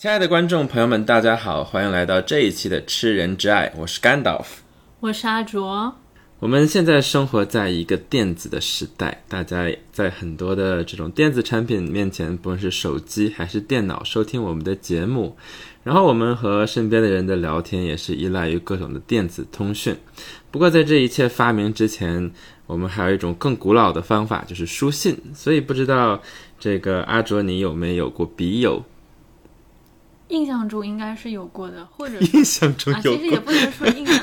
亲爱的观众朋友们，大家好，欢迎来到这一期的《吃人之爱》，我是甘道夫。我是阿卓。我们现在生活在一个电子的时代，大家在很多的这种电子产品面前，不论是手机还是电脑，收听我们的节目，然后我们和身边的人的聊天也是依赖于各种的电子通讯。不过在这一切发明之前，我们还有一种更古老的方法，就是书信。所以不知道这个阿卓，你有没有过笔友？印象中应该是有过的，或者印象中啊，有其实也。不能说印象。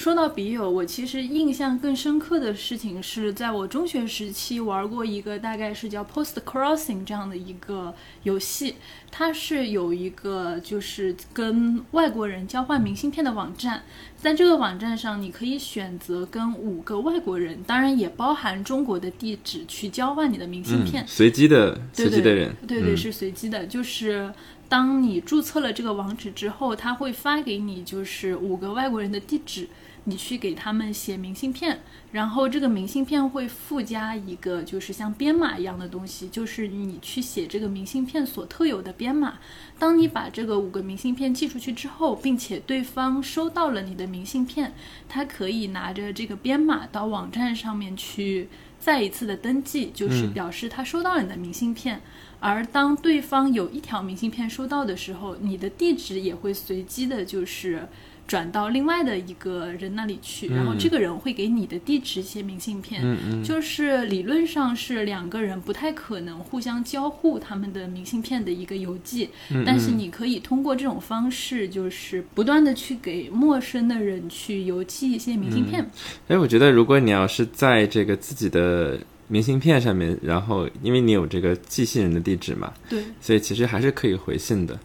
说到笔友，我其实印象更深刻的事情是在我中学时期玩过一个大概是叫 Post Crossing 这样的一个游戏，它是有一个就是跟外国人交换明信片的网站，在这个网站上你可以选择跟五个外国人，当然也包含中国的地址去交换你的明信片嗯，。随机的对随机的人，对对，嗯是随机的。就是当你注册了这个网址之后，他会发给你就是五个外国人的地址，你去给他们写明信片，然后这个明信片会附加一个就是像编码一样的东西，就是你去写这个明信片所特有的编码。当你把这个五个明信片寄出去之后，并且对方收到了你的明信片，他可以拿着这个编码到网站上面去再一次的登记，就是嗯表示他收到了你的明信片。而当对方有一条明信片收到的时候，你的地址也会随机的，就是转到另外的一个人那里去，然后这个人会给你的地址写明信片。嗯嗯，就是理论上是两个人不太可能互相交互他们的明信片的一个邮寄，嗯但是你可以通过这种方式，就是不断的去给陌生的人去邮寄一些明信片。哎，我觉得如果你要是在这个自己的明信片上面，然后因为你有这个寄信人的地址嘛，对，所以其实还是可以回信的。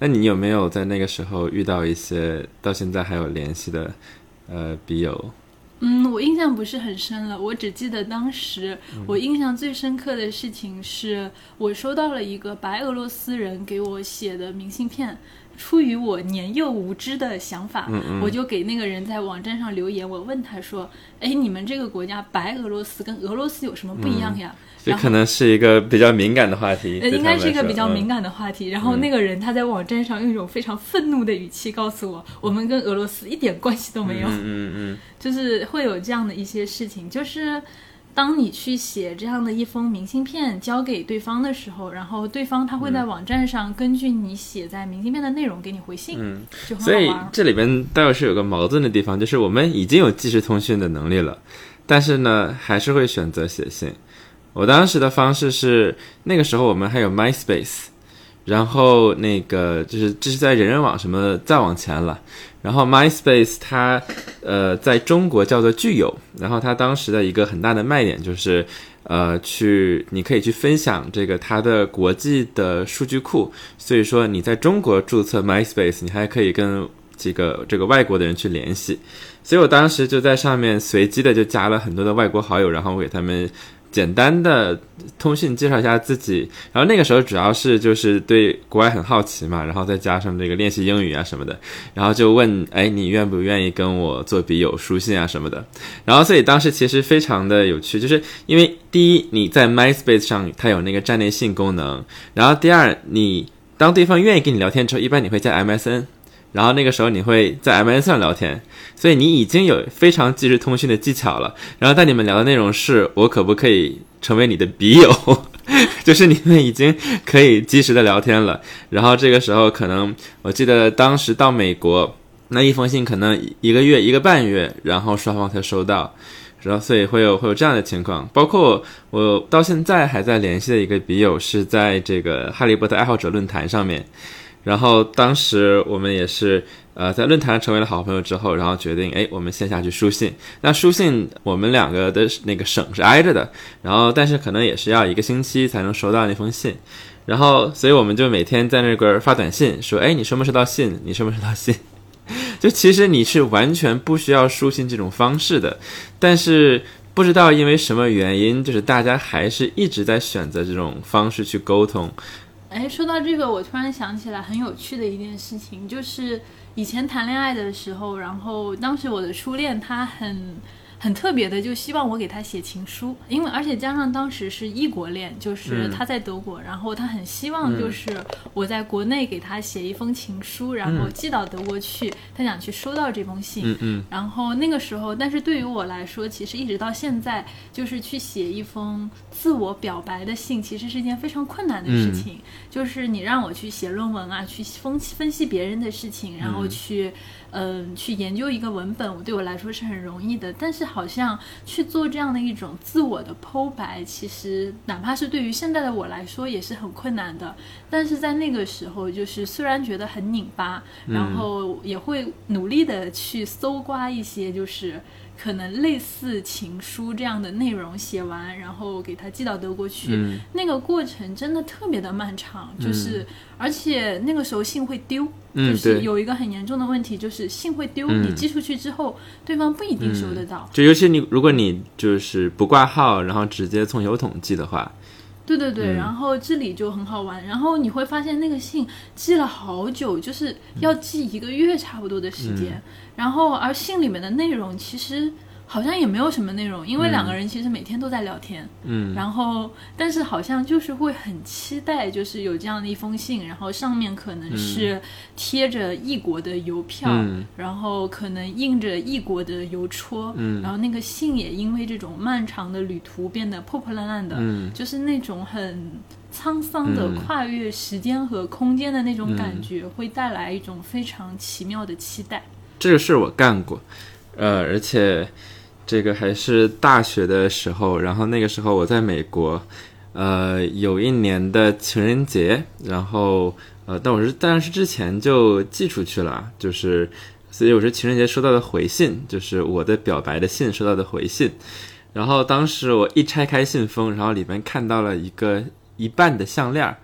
那你有没有在那个时候遇到一些到现在还有联系的呃笔友？嗯，我印象不是很深了，我只记得当时嗯我印象最深刻的事情是我收到了一个白俄罗斯人给我写的明信片。出于我年幼无知的想法，嗯我就给那个人在网站上留言，我问他说：“哎，你们这个国家白俄罗斯跟俄罗斯有什么不一样呀？”这可能是一个比较敏感的话题，呃，对应该是一个比较敏感的话题。然后那个人他在网站上用一种非常愤怒的语气告诉我，我们跟俄罗斯一点关系都没有。嗯嗯嗯就是会有这样的一些事情，就是当你去写这样的一封明信片交给对方的时候，然后对方他会在网站上根据你写在明信片的内容给你回信，嗯，就很所以。这里边倒是有个矛盾的地方，就是我们已经有即时通讯的能力了，但是呢，还是会选择写信。我当时的方式是，那个时候我们还有 MySpace，然后那个就是这是在人人网什么再往前了，然后 MySpace 它呃在中国叫做聚友，然后它当时的一个很大的卖点就是。呃，去你可以去分享这个它的国际的数据库，所以说你在中国注册 MySpace，你还可以跟几个这个外国的人去联系。所以我当时就在上面随机的就加了很多的外国好友，然后我给他们简单的通讯介绍一下自己。然后那个时候主要是就是对国外很好奇嘛，然后再加上这个练习英语啊什么的，然后就问，哎，你愿不愿意跟我做笔友、书信啊什么的？然后所以当时其实非常的有趣，就是因为第一你在 MySpace 上它有那个站内信功能，然后第二你当对方愿意跟你聊天之后，一般你会加 MSN。然后那个时候你会在 MSN 上聊天，所以你已经有非常即时通讯的技巧了。然后但你们聊的内容是我可不可以成为你的笔友，就是你们已经可以及时的聊天了。然后这个时候可能我记得当时到美国那一封信可能一个月一个半月，然后双方才收到。然后，所以会有会有这样的情况，包括我到现在还在联系的一个笔友，是在这个《哈利波特》爱好者论坛上面。然后当时我们也是呃在论坛上成为了好朋友之后，然后决定哎我们线下去书信。那书信我们两个的那个省是挨着的，然后但是可能也是要一个星期才能收到那封信。然后所以我们就每天在那个发短信说哎你收没收到信？你收没收到信？就其实你是完全不需要书信这种方式的，但是不知道因为什么原因，就是大家还是一直在选择这种方式去沟通。哎，说到这个，我突然想起来很有趣的一件事情，就是以前谈恋爱的时候，然后当时我的初恋他很很特别的，就希望我给他写情书，因为而且加上当时是异国恋，就是他在德国，然后他很希望就是我在国内给他写一封情书，然后寄到德国去，他想去收到这封信。嗯嗯。然后那个时候，但是对于我来说，其实一直到现在，就是去写一封自我表白的信，其实是一件非常困难的事情。就是你让我去写论文啊，去分分析别人的事情，然后去。嗯，去研究一个文本，对我来说是很容易的。但是好像去做这样的一种自我的剖白，其实哪怕是对于现在的我来说也是很困难的。但是在那个时候，就是虽然觉得很拧巴，然后也会努力的去搜刮一些，就是。可能类似情书这样的内容写完，然后给他寄到德国去，那个过程真的特别的漫长，就是而且那个时候信会丢，就是有一个很严重的问题，就是信会丢，你寄出去之后，对方不一定收得到。就尤其你如果你就是不挂号，然后直接从邮筒寄的话。对对对，然后这里就很好玩，然后你会发现那个信寄了好久，就是要寄一个月差不多的时间，然后而信里面的内容其实。好像也没有什么内容，因为两个人其实每天都在聊天，嗯，然后但是好像就是会很期待，就是有这样的一封信，然后上面可能是贴着异国的邮票，嗯。然后可能印着异国的邮戳，嗯，然后那个信也因为这种漫长的旅途变得破破烂烂的，嗯，就是那种很沧桑的跨越时间和空间的那种感觉，会带来一种非常奇妙的期待。这个事儿我干过，呃，而且。这个还是大学的时候，然后那个时候我在美国，呃，有一年的情人节，然后呃，但我是但是之前就寄出去了，就是所以我是情人节收到的回信，就是我的表白的信收到的回信，然后当时我一拆开信封，然后里面看到了一个一半的项链，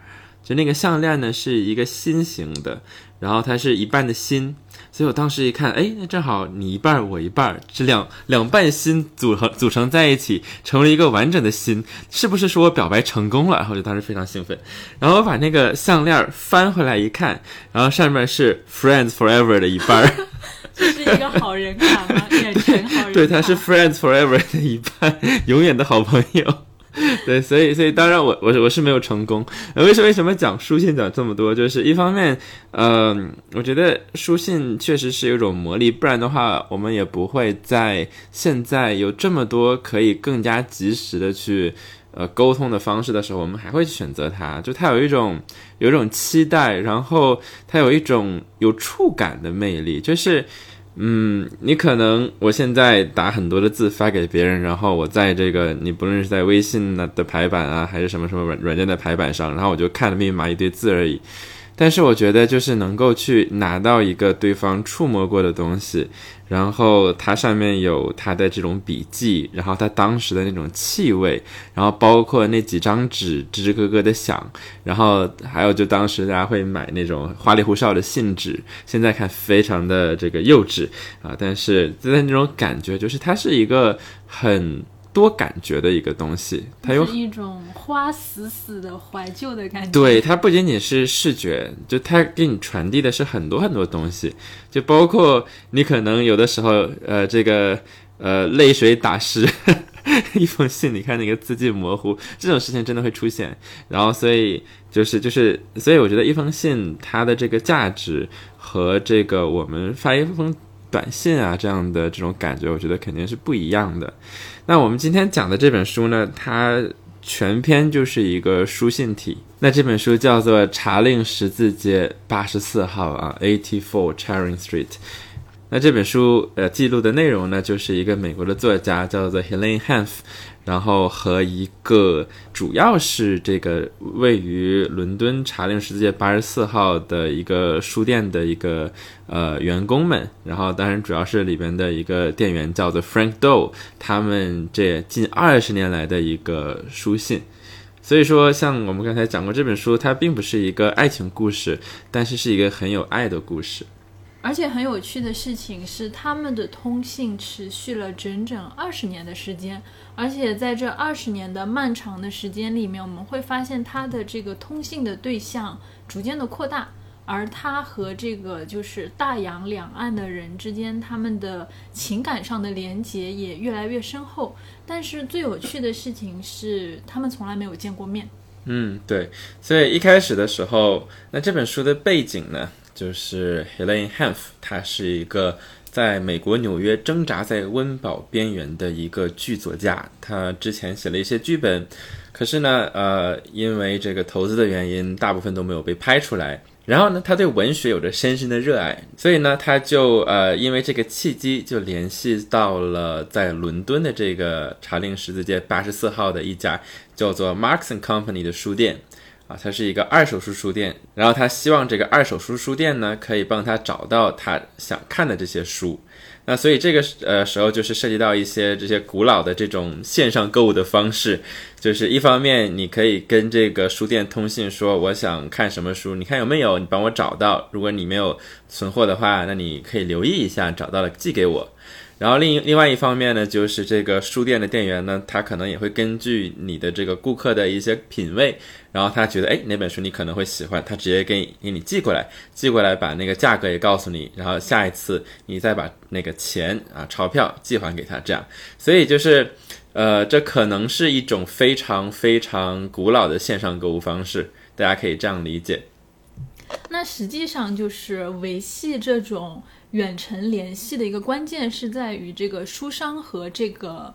就那个项链呢是一个心形的，然后它是一半的心。所以我当时一看，哎，那正好你一半我一半，这两两半心组合组成在一起，成为一个完整的心，是不是说我表白成功了？然后就当时非常兴奋，然后我把那个项链翻回来一看，然后上面是 Friends Forever 的一半，这是一个好人卡吗？远程好人对，它是 Friends Forever 的一半，永远的好朋友。对，所以所以当然我我我是没有成功。为什么为什么讲书信讲这么多？就是一方面，呃，我觉得书信确实是有一种魔力，不然的话，我们也不会在现在有这么多可以更加及时的去呃沟通的方式的时候，我们还会选择它。就它有一种有一种期待，然后它有一种有触感的魅力，就是。嗯，你可能我现在打很多的字发给别人，然后我在这个你不论是在微信的排版啊，还是什么什么软软件的排版上，然后我就看了密码一堆字而已。但是我觉得，就是能够去拿到一个对方触摸过的东西，然后它上面有他的这种笔记，然后他当时的那种气味，然后包括那几张纸吱吱咯咯的响，然后还有就当时大家会买那种花里胡哨的信纸，现在看非常的这个幼稚啊，但是在那种感觉，就是它是一个很。多感觉的一个东西，它有一种花死死的怀旧的感觉。对，它不仅仅是视觉，就它给你传递的是很多很多东西，就包括你可能有的时候，呃，这个呃泪水打湿 一封信，你看那个字迹模糊，这种事情真的会出现。然后，所以就是就是，所以我觉得一封信它的这个价值和这个我们发一封短信啊这样的这种感觉，我觉得肯定是不一样的。那我们今天讲的这本书呢，它全篇就是一个书信体。那这本书叫做《查令十字街八十四号》啊，Eighty Four Charing Street。那这本书呃记录的内容呢，就是一个美国的作家叫做 Helene Hanf。然后和一个主要是这个位于伦敦查令十字街八十四号的一个书店的一个呃员工们，然后当然主要是里边的一个店员叫做 Frank Doe，他们这近二十年来的一个书信。所以说，像我们刚才讲过这本书，它并不是一个爱情故事，但是是一个很有爱的故事。而且很有趣的事情是，他们的通信持续了整整二十年的时间。而且在这二十年的漫长的时间里面，我们会发现他的这个通信的对象逐渐的扩大。而他和这个就是大洋两岸的人之间，他们的情感上的连结也越来越深厚。但是最有趣的事情是，他们从来没有见过面。嗯，对。所以一开始的时候，那这本书的背景呢，就是 Helene Hanff，她是一个在美国纽约挣扎在温饱边缘的一个剧作家。她之前写了一些剧本，可是呢，呃，因为这个投资的原因，大部分都没有被拍出来。然后呢，他对文学有着深深的热爱，所以呢，他就呃，因为这个契机，就联系到了在伦敦的这个查令十字街八十四号的一家叫做 Marks and Company 的书店，啊，它是一个二手书书店。然后他希望这个二手书书店呢，可以帮他找到他想看的这些书。那所以这个呃时候就是涉及到一些这些古老的这种线上购物的方式，就是一方面你可以跟这个书店通信说我想看什么书，你看有没有，你帮我找到。如果你没有存货的话，那你可以留意一下，找到了寄给我。然后另另外一方面呢，就是这个书店的店员呢，他可能也会根据你的这个顾客的一些品味，然后他觉得哎哪本书你可能会喜欢，他直接给你给你寄过来，寄过来把那个价格也告诉你，然后下一次你再把那个钱啊钞票寄还给他，这样，所以就是呃这可能是一种非常非常古老的线上购物方式，大家可以这样理解。那实际上就是维系这种。远程联系的一个关键是在于这个书商和这个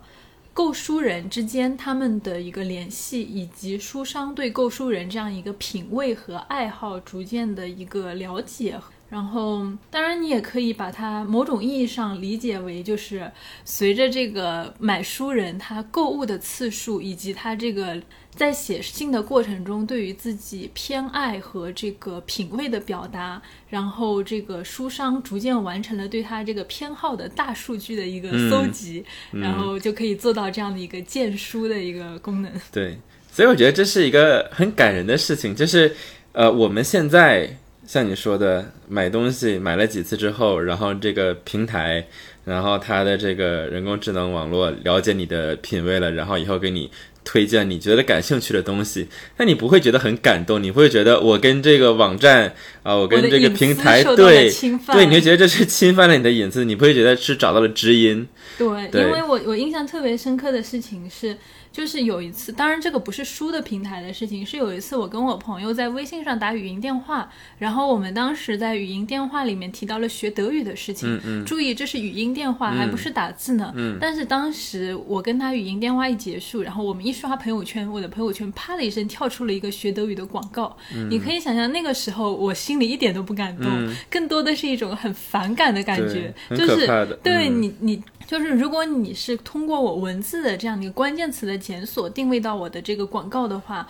购书人之间他们的一个联系，以及书商对购书人这样一个品味和爱好逐渐的一个了解。然后，当然你也可以把它某种意义上理解为，就是随着这个买书人他购物的次数以及他这个。在写信的过程中，对于自己偏爱和这个品味的表达，然后这个书商逐渐完成了对他这个偏好的大数据的一个搜集，然后就可以做到这样的一个荐书的一个功能。对，所以我觉得这是一个很感人的事情，就是呃，我们现在像你说的，买东西买了几次之后，然后这个平台，然后它的这个人工智能网络了解你的品味了，然后以后给你。推荐你觉得感兴趣的东西，那你不会觉得很感动？你会觉得我跟这个网站啊，我跟这个平台对对，你会觉得这是侵犯了你的隐私？你不会觉得是找到了知音？对，因为我我印象特别深刻的事情是。就是有一次，当然这个不是书的平台的事情，是有一次我跟我朋友在微信上打语音电话，然后我们当时在语音电话里面提到了学德语的事情。嗯嗯。注意，这是语音电话，还不是打字呢。嗯。但是当时我跟他语音电话一结束，然后我们一刷朋友圈，我的朋友圈啪的一声跳出了一个学德语的广告。嗯。你可以想象那个时候我心里一点都不感动，更多的是一种很反感的感觉，就是对你你。就是如果你是通过我文字的这样的一个关键词的检索定位到我的这个广告的话，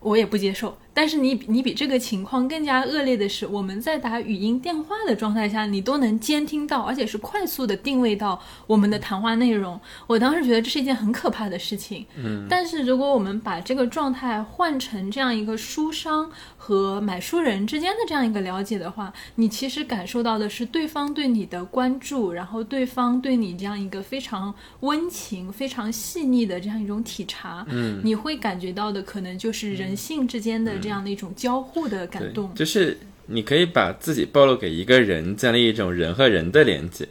我也不接受。但是你你比这个情况更加恶劣的是，我们在打语音电话的状态下，你都能监听到，而且是快速的定位到我们的谈话内容。我当时觉得这是一件很可怕的事情。嗯，但是如果我们把这个状态换成这样一个书商和买书人之间的这样一个了解的话，你其实感受到的是对方对你的关注，然后对方对你这样一个非常温情、非常细腻的这样一种体察。嗯，你会感觉到的可能就是人性之间的。这样的一种交互的感动，就是你可以把自己暴露给一个人，建立一种人和人的连接。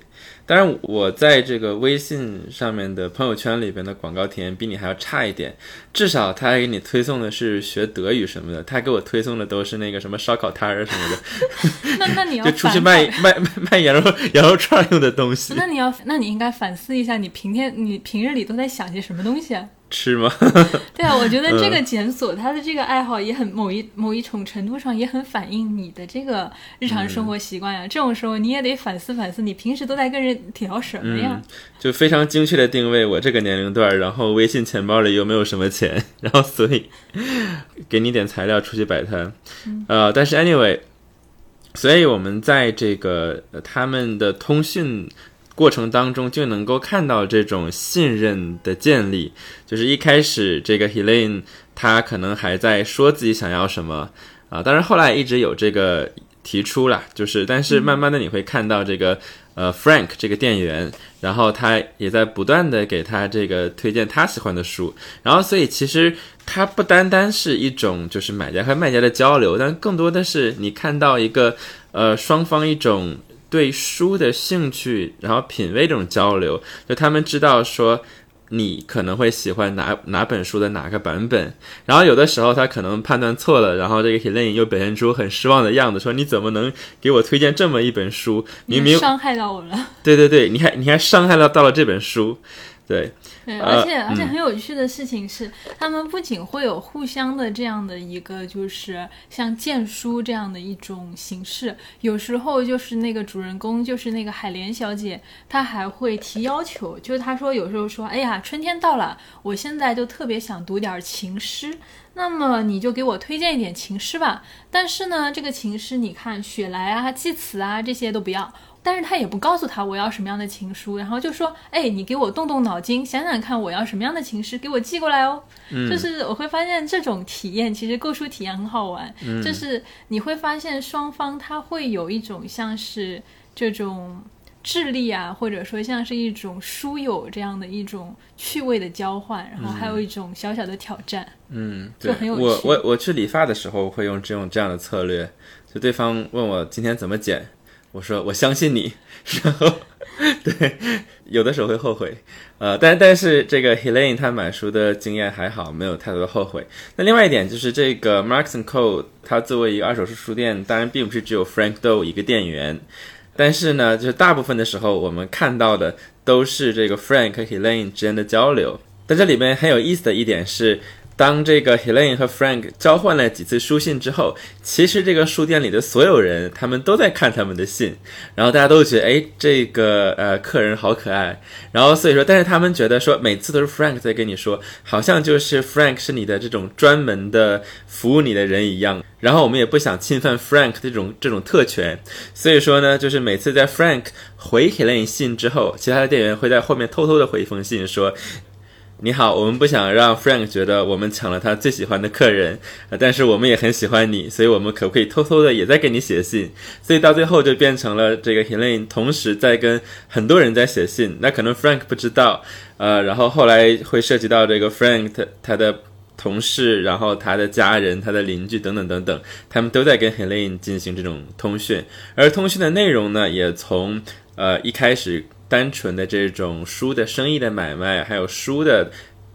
当然，我在这个微信上面的朋友圈里边的广告体验比你还要差一点，至少他给你推送的是学德语什么的，他给我推送的都是那个什么烧烤摊儿什么的。那那你要 就出去卖卖卖卖羊肉羊肉串用的东西。那你要，那你应该反思一下，你平天你平日里都在想些什么东西啊？吃吗？对啊，我觉得这个检索他的这个爱好也很某一某一种程度上也很反映你的这个日常生活习惯呀。这种时候你也得反思反思，你平时都在跟人聊什么呀？就非常精确的定位我这个年龄段，然后微信钱包里又没有什么钱，然后所以给你点材料出去摆摊。呃，但是 anyway，所以我们在这个他们的通讯。过程当中就能够看到这种信任的建立，就是一开始这个 Helene 他可能还在说自己想要什么啊，当然后来一直有这个提出了，就是但是慢慢的你会看到这个呃 Frank 这个店员，然后他也在不断的给他这个推荐他喜欢的书，然后所以其实它不单单是一种就是买家和卖家的交流，但更多的是你看到一个呃双方一种对书的兴趣，然后品味这种交流，就他们知道说。你可能会喜欢哪哪本书的哪个版本，然后有的时候他可能判断错了，然后这个 Helene 又表现出很失望的样子，说你怎么能给我推荐这么一本书？明明伤害到我了。对对对，你还你还伤害到到了这本书。对，对，而且而且很有趣的事情是，他们不仅会有互相的这样的一个，就是像荐书这样的一种形式，有时候就是那个主人公，就是那个海莲小姐，她还会提要求，就是她说有时候说，哎呀，春天到了，我现在就特别想读点情诗，那么你就给我推荐一点情诗吧。但是呢，这个情诗，你看雪莱啊、济慈啊这些都不要。但是他也不告诉他我要什么样的情书，然后就说，哎，你给我动动脑筋，想想看我要什么样的情诗，给我寄过来哦。嗯，就是我会发现这种体验，其实购书体验很好玩。嗯，就是你会发现双方他会有一种像是这种智力啊，或者说像是一种书友这样的一种趣味的交换，然后还有一种小小的挑战。嗯，就很有趣。我我我去理发的时候会用这种这样的策略，就对方问我今天怎么剪。我说我相信你，然后对，有的时候会后悔，呃，但但是这个 Helene 他买书的经验还好，没有太多的后悔。那另外一点就是这个 Marks and Co，它作为一个二手书书店，当然并不是只有 Frank Doe 一个店员，但是呢，就是大部分的时候我们看到的都是这个 Frank 和 Helene 之间的交流。但这里面很有意思的一点是。当这个 Helene 和 Frank 交换了几次书信之后，其实这个书店里的所有人，他们都在看他们的信，然后大家都觉得，哎，这个呃客人好可爱，然后所以说，但是他们觉得说，每次都是 Frank 在跟你说，好像就是 Frank 是你的这种专门的服务你的人一样，然后我们也不想侵犯 Frank 这种这种特权，所以说呢，就是每次在 Frank 回 Helene 信之后，其他的店员会在后面偷偷的回一封信说。你好，我们不想让 Frank 觉得我们抢了他最喜欢的客人，但是我们也很喜欢你，所以我们可不可以偷偷的也在给你写信？所以到最后就变成了这个 Helene 同时在跟很多人在写信，那可能 Frank 不知道，呃，然后后来会涉及到这个 Frank 他的同事，然后他的家人、他的邻居等等等等，他们都在跟 Helene 进行这种通讯，而通讯的内容呢，也从呃一开始。单纯的这种书的生意的买卖，还有书的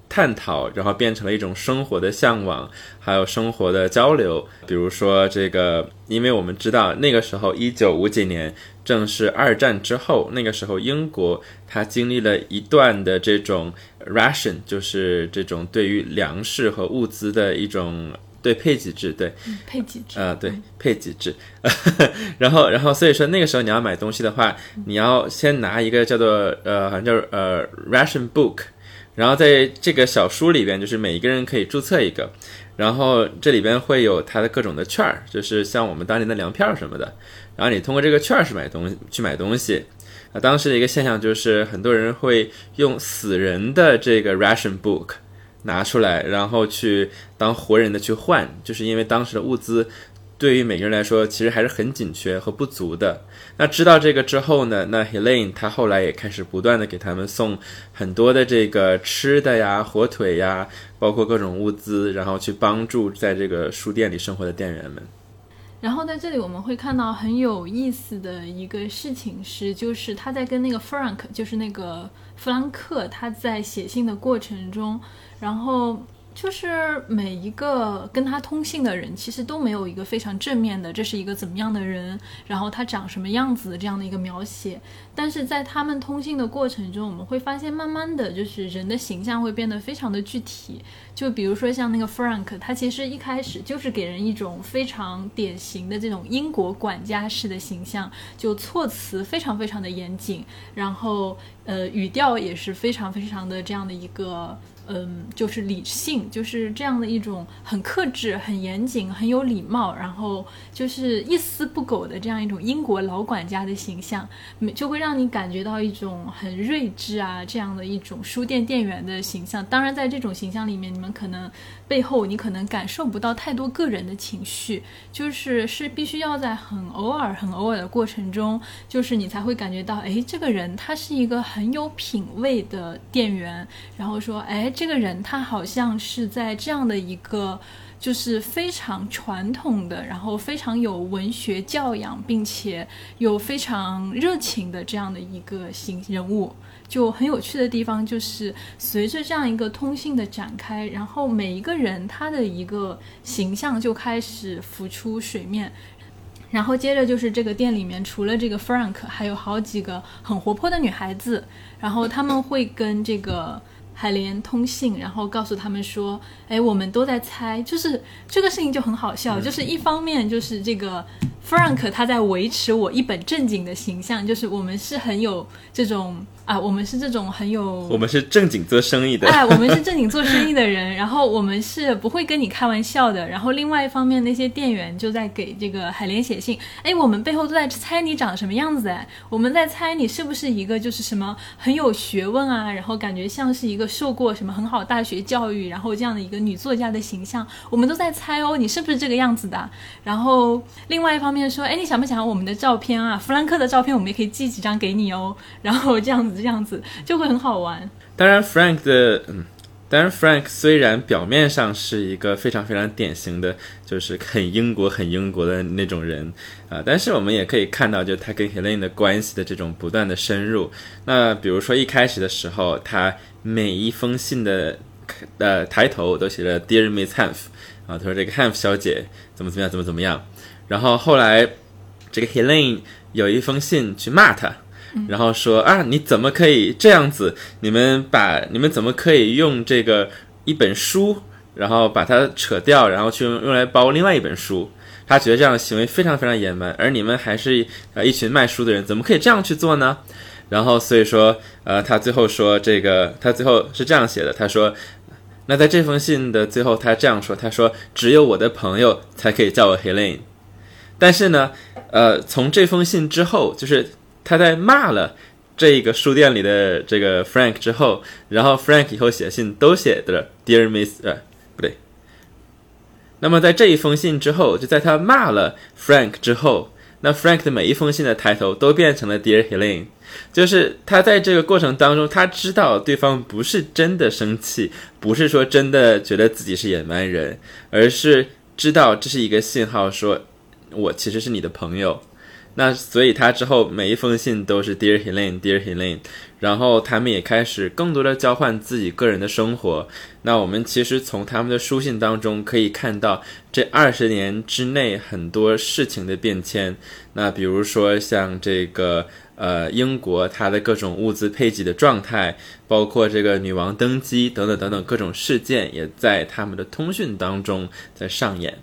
探讨，然后变成了一种生活的向往，还有生活的交流。比如说这个，因为我们知道那个时候一九五几年正是二战之后，那个时候英国它经历了一段的这种 ration，就是这种对于粮食和物资的一种。对配给制，对。配给制，呃，对配给制，然后，然后，所以说那个时候你要买东西的话，你要先拿一个叫做呃，好像叫呃 ration book，然后在这个小书里边，就是每一个人可以注册一个，然后这里边会有它的各种的券儿，就是像我们当年的粮票什么的，然后你通过这个券儿是买东西去买东西，啊，当时的一个现象就是很多人会用死人的这个 ration book。拿出来，然后去当活人的去换，就是因为当时的物资对于每个人来说其实还是很紧缺和不足的。那知道这个之后呢，那 Helene 他后来也开始不断的给他们送很多的这个吃的呀、火腿呀，包括各种物资，然后去帮助在这个书店里生活的店员们。然后在这里我们会看到很有意思的一个事情是，就是他在跟那个 Frank，就是那个弗兰克，他在写信的过程中。然后就是每一个跟他通信的人，其实都没有一个非常正面的，这是一个怎么样的人，然后他长什么样子这样的一个描写。但是在他们通信的过程中，我们会发现，慢慢的就是人的形象会变得非常的具体。就比如说像那个 Frank，他其实一开始就是给人一种非常典型的这种英国管家式的形象，就措辞非常非常的严谨，然后呃语调也是非常非常的这样的一个。嗯，就是理性，就是这样的一种很克制、很严谨、很有礼貌，然后就是一丝不苟的这样一种英国老管家的形象，就会让你感觉到一种很睿智啊这样的一种书店店员的形象。当然，在这种形象里面，你们可能背后你可能感受不到太多个人的情绪，就是是必须要在很偶尔、很偶尔的过程中，就是你才会感觉到，哎，这个人他是一个很有品味的店员，然后说，哎。这个人他好像是在这样的一个。就是非常传统的，然后非常有文学教养，并且有非常热情的这样的一个形人物，就很有趣的地方就是随着这样一个通信的展开，然后每一个人他的一个形象就开始浮出水面，然后接着就是这个店里面除了这个 Frank，还有好几个很活泼的女孩子，然后他们会跟这个。海莲通信，然后告诉他们说：“哎，我们都在猜，就是这个事情就很好笑，就是一方面就是这个 Frank 他在维持我一本正经的形象，就是我们是很有这种。”啊，我们是这种很有，我们是正经做生意的，哎，我们是正经做生意的人，然后我们是不会跟你开玩笑的。然后另外一方面，那些店员就在给这个海莲写信，哎，我们背后都在猜你长什么样子，哎，我们在猜你是不是一个就是什么很有学问啊，然后感觉像是一个受过什么很好大学教育，然后这样的一个女作家的形象，我们都在猜哦，你是不是这个样子的？然后另外一方面说，哎，你想不想要我们的照片啊？弗兰克的照片，我们也可以寄几张给你哦。然后这样子。这样子就会很好玩。当然，Frank 的嗯，当然，Frank 虽然表面上是一个非常非常典型的，就是很英国、很英国的那种人啊，但是我们也可以看到，就他跟 Helene 的关系的这种不断的深入。那比如说一开始的时候，他每一封信的呃抬头都写着 Dear Miss h a n f 啊，他说这个 h a n f 小姐怎么怎么样，怎么怎么样。然后后来这个 Helene 有一封信去骂他。然后说啊，你怎么可以这样子？你们把你们怎么可以用这个一本书，然后把它扯掉，然后去用用来包另外一本书？他觉得这样的行为非常非常野蛮，而你们还是呃一群卖书的人，怎么可以这样去做呢？然后所以说，呃，他最后说这个，他最后是这样写的，他说，那在这封信的最后，他这样说，他说只有我的朋友才可以叫我 Helene，但是呢，呃，从这封信之后，就是。他在骂了这个书店里的这个 Frank 之后，然后 Frank 以后写信都写的 Dear Miss，呃，不对。那么在这一封信之后，就在他骂了 Frank 之后，那 Frank 的每一封信的抬头都变成了 Dear Helene，就是他在这个过程当中，他知道对方不是真的生气，不是说真的觉得自己是野蛮人，而是知道这是一个信号，说我其实是你的朋友。那所以他之后每一封信都是 Dear Helene，Dear Helene，然后他们也开始更多的交换自己个人的生活。那我们其实从他们的书信当中可以看到这二十年之内很多事情的变迁。那比如说像这个呃英国它的各种物资配给的状态，包括这个女王登基等等等等各种事件，也在他们的通讯当中在上演。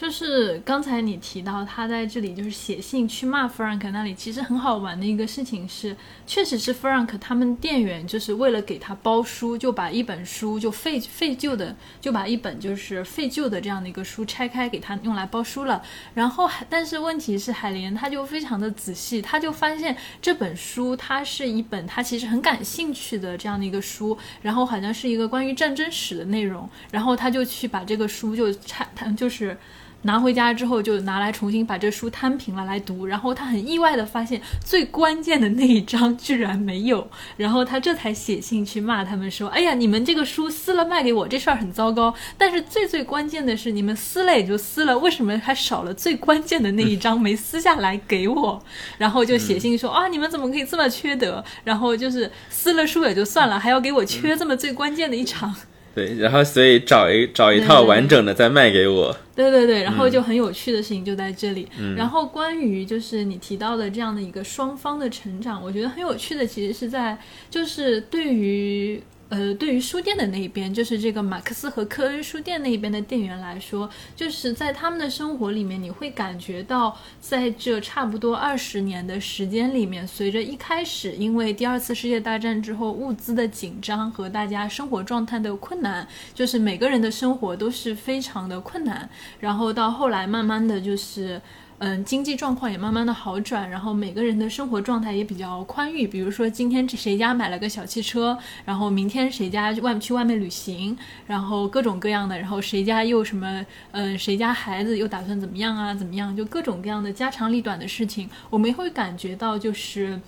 就是刚才你提到他在这里就是写信去骂 Frank 那里，其实很好玩的一个事情是，确实是 Frank 他们店员就是为了给他包书，就把一本书就废废旧的，就把一本就是废旧的这样的一个书拆开给他用来包书了。然后，但是问题是海莲他就非常的仔细，他就发现这本书它是一本他其实很感兴趣的这样的一个书，然后好像是一个关于战争史的内容，然后他就去把这个书就拆，他就是。拿回家之后，就拿来重新把这书摊平了来读，然后他很意外的发现最关键的那一章居然没有，然后他这才写信去骂他们说：“哎呀，你们这个书撕了卖给我，这事儿很糟糕。但是最最关键的是，你们撕了也就撕了，为什么还少了最关键的那一章没撕下来给我？” 然后就写信说：“啊，你们怎么可以这么缺德？然后就是撕了书也就算了，还要给我缺这么最关键的一场。”对，然后所以找一找一套完整的再卖给我。对对对，然后就很有趣的事情就在这里。然后关于就是你提到的这样的一个双方的成长，我觉得很有趣的，其实是在就是对于。呃，对于书店的那一边，就是这个马克思和科恩书店那一边的店员来说，就是在他们的生活里面，你会感觉到，在这差不多二十年的时间里面，随着一开始因为第二次世界大战之后物资的紧张和大家生活状态的困难，就是每个人的生活都是非常的困难，然后到后来慢慢的就是。嗯，经济状况也慢慢的好转，然后每个人的生活状态也比较宽裕。比如说今天谁家买了个小汽车，然后明天谁家外去外面旅行，然后各种各样的，然后谁家又什么，嗯，谁家孩子又打算怎么样啊？怎么样？就各种各样的家长里短的事情，我们会感觉到就是。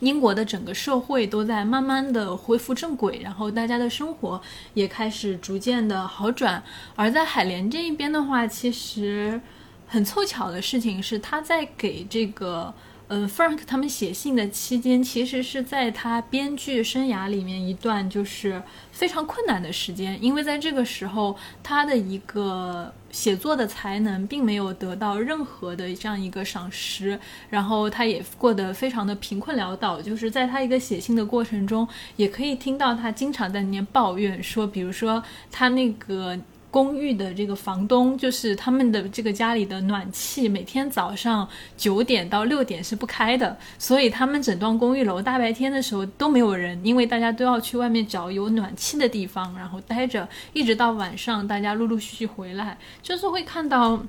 英国的整个社会都在慢慢的恢复正轨，然后大家的生活也开始逐渐的好转。而在海莲这一边的话，其实很凑巧的事情是，他在给这个。嗯，Frank 他们写信的期间，其实是在他编剧生涯里面一段就是非常困难的时间，因为在这个时候，他的一个写作的才能并没有得到任何的这样一个赏识，然后他也过得非常的贫困潦倒。就是在他一个写信的过程中，也可以听到他经常在那边抱怨说，比如说他那个。公寓的这个房东，就是他们的这个家里的暖气，每天早上九点到六点是不开的，所以他们整栋公寓楼大白天的时候都没有人，因为大家都要去外面找有暖气的地方，然后待着，一直到晚上大家陆陆续续回来，就是会看到。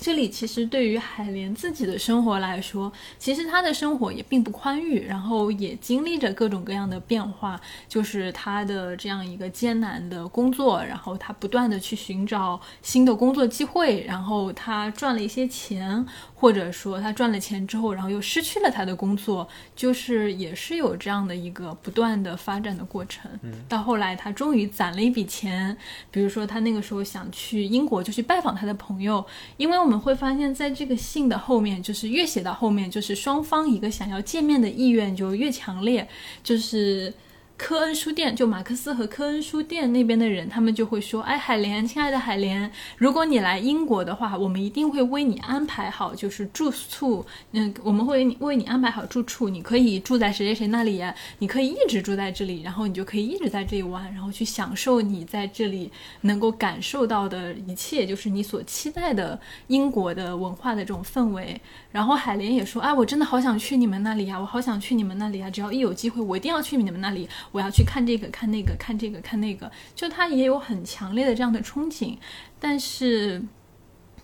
这里其实对于海莲自己的生活来说，其实她的生活也并不宽裕，然后也经历着各种各样的变化。就是她的这样一个艰难的工作，然后她不断的去寻找新的工作机会，然后她赚了一些钱。或者说他赚了钱之后，然后又失去了他的工作，就是也是有这样的一个不断的发展的过程。到后来他终于攒了一笔钱，比如说他那个时候想去英国，就去拜访他的朋友。因为我们会发现，在这个信的后面，就是越写到后面，就是双方一个想要见面的意愿就越强烈，就是。科恩书店，就马克思和科恩书店那边的人，他们就会说：“哎，海莲，亲爱的海莲，如果你来英国的话，我们一定会为你安排好，就是住宿。嗯，我们会为你安排好住处，你可以住在谁谁谁那里，你可以一直住在这里，然后你就可以一直在这里玩，然后去享受你在这里能够感受到的一切，就是你所期待的英国的文化的这种氛围。”然后海莲也说：“哎，我真的好想去你们那里呀，我好想去你们那里啊！只要一有机会，我一定要去你们那里。”我要去看这个，看那个，看这个，看那个，就他也有很强烈的这样的憧憬，但是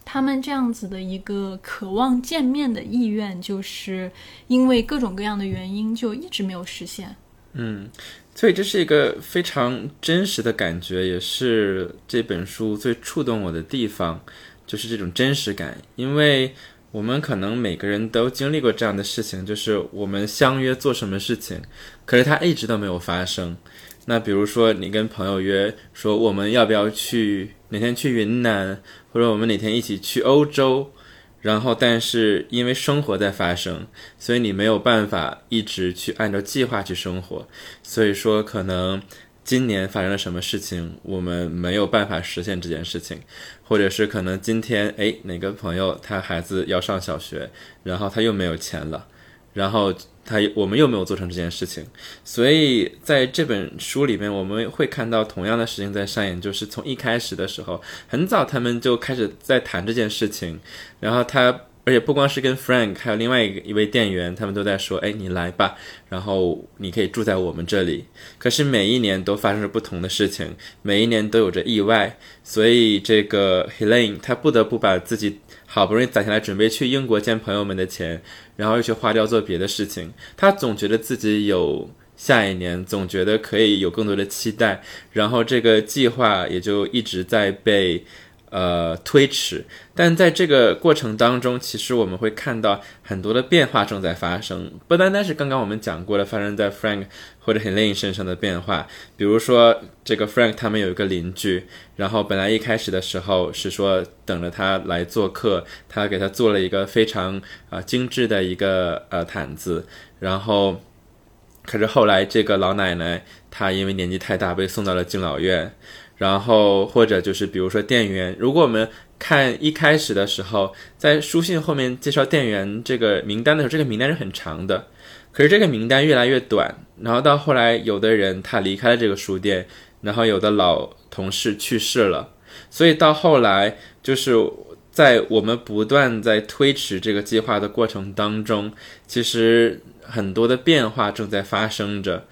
他们这样子的一个渴望见面的意愿，就是因为各种各样的原因，就一直没有实现。嗯，所以这是一个非常真实的感觉，也是这本书最触动我的地方，就是这种真实感，因为。我们可能每个人都经历过这样的事情，就是我们相约做什么事情，可是它一直都没有发生。那比如说，你跟朋友约说我们要不要去哪天去云南，或者我们哪天一起去欧洲，然后但是因为生活在发生，所以你没有办法一直去按照计划去生活，所以说可能。今年发生了什么事情，我们没有办法实现这件事情，或者是可能今天哎哪个朋友他孩子要上小学，然后他又没有钱了，然后他我们又没有做成这件事情，所以在这本书里面我们会看到同样的事情在上演，就是从一开始的时候很早他们就开始在谈这件事情，然后他。而且不光是跟 Frank，还有另外一个一位店员，他们都在说：“哎，你来吧，然后你可以住在我们这里。”可是每一年都发生着不同的事情，每一年都有着意外，所以这个 Helene 他不得不把自己好不容易攒下来准备去英国见朋友们的钱，然后又去花掉做别的事情。他总觉得自己有下一年，总觉得可以有更多的期待，然后这个计划也就一直在被。呃，推迟，但在这个过程当中，其实我们会看到很多的变化正在发生，不单单是刚刚我们讲过的发生在 Frank 或者 Helen 身上的变化。比如说，这个 Frank 他们有一个邻居，然后本来一开始的时候是说等着他来做客，他给他做了一个非常啊精致的一个呃毯子，然后可是后来这个老奶奶她因为年纪太大被送到了敬老院。然后或者就是比如说店员，如果我们看一开始的时候，在书信后面介绍店员这个名单的时候，这个名单是很长的，可是这个名单越来越短。然后到后来，有的人他离开了这个书店，然后有的老同事去世了，所以到后来就是在我们不断在推迟这个计划的过程当中，其实很多的变化正在发生着。